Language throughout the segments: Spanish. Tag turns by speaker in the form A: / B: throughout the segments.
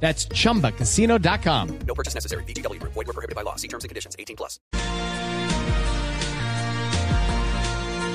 A: That's chumbacasino.com.
B: No purchase necessary. BGW. Void were prohibited by law. See terms and conditions. 18 plus.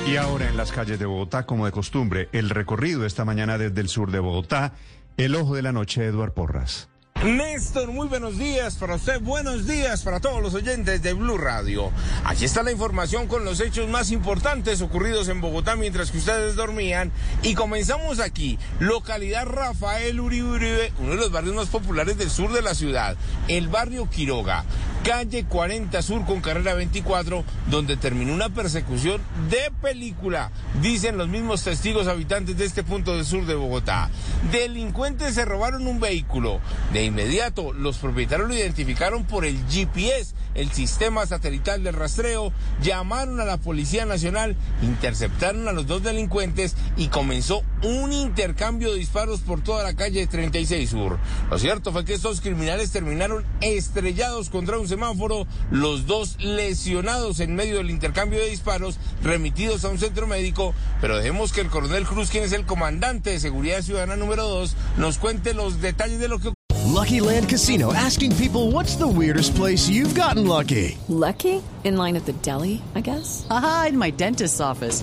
C: Y ahora en las calles de Bogotá, como de costumbre, el recorrido esta mañana desde el sur de Bogotá, el ojo de la noche, Eduard Porras.
D: Néstor, muy buenos días para usted, buenos días para todos los oyentes de Blue Radio. Aquí está la información con los hechos más importantes ocurridos en Bogotá mientras que ustedes dormían. Y comenzamos aquí, localidad Rafael Uribe Uribe, uno de los barrios más populares del sur de la ciudad, el barrio Quiroga, calle 40 Sur con carrera 24, donde terminó una persecución de película, dicen los mismos testigos habitantes de este punto del sur de Bogotá. Delincuentes se robaron un vehículo. De inmediato, los propietarios lo identificaron por el GPS, el sistema satelital de rastreo, llamaron a la Policía Nacional, interceptaron a los dos delincuentes y comenzó un intercambio de disparos por toda la calle 36 Sur. Lo cierto fue que estos criminales terminaron estrellados contra un semáforo, los dos lesionados en medio del intercambio de disparos, remitidos a un centro médico, pero dejemos que el coronel Cruz, quien es el comandante de seguridad ciudadana número 2, nos cuente los detalles de lo que
E: Lucky Land Casino asking people what's the weirdest place you've gotten lucky?
F: Lucky? In line at the deli, I guess?
G: Aha, in my dentist's office.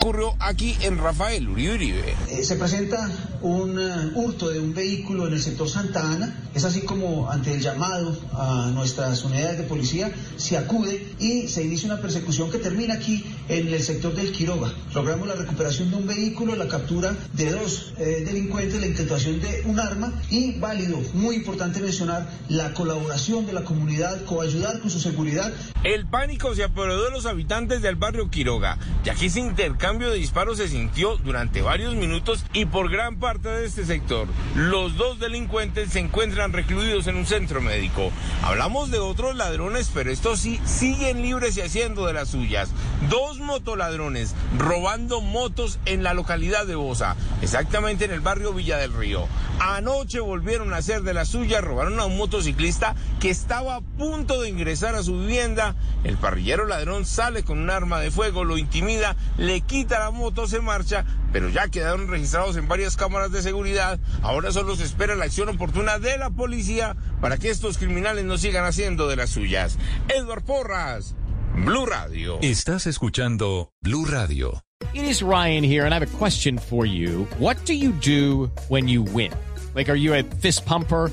D: Ocurrió aquí en Rafael Uribe Uribe.
H: Eh, se presenta un uh, hurto de un vehículo en el sector Santa Ana. Es así como ante el llamado a nuestras unidades de policía se acude y se inicia una persecución que termina aquí en el sector del Quiroga. Logramos la recuperación de un vehículo, la captura de dos eh, delincuentes, la intentación de un arma y válido, muy importante mencionar, la colaboración de la comunidad, coayudar con su seguridad.
D: El pánico se apoderó de los habitantes del barrio Quiroga, y aquí se intercambio de disparos se sintió durante varios minutos y por gran parte de este sector. Los dos delincuentes se encuentran recluidos en un centro médico. Hablamos de otros ladrones, pero estos sí siguen libres y haciendo de las suyas. Dos motoladrones robando motos en la localidad de Bosa, exactamente en el barrio Villa del Río. Anoche volvieron a hacer de las suyas, robaron a un motociclista que estaba a punto de ingresar a su vivienda. El parrillero ladrón sale con un arma de fuego, lo intimida, le quita la moto, se marcha, pero ya quedaron registrados en varias cámaras de seguridad. Ahora solo se espera la acción oportuna de la policía para que estos criminales no sigan haciendo de las suyas. Edward Porras, Blue Radio.
I: Estás escuchando Blue Radio.
A: It is Ryan here, and I have a question for you. What do you do when you win? Like, are you a fist pumper?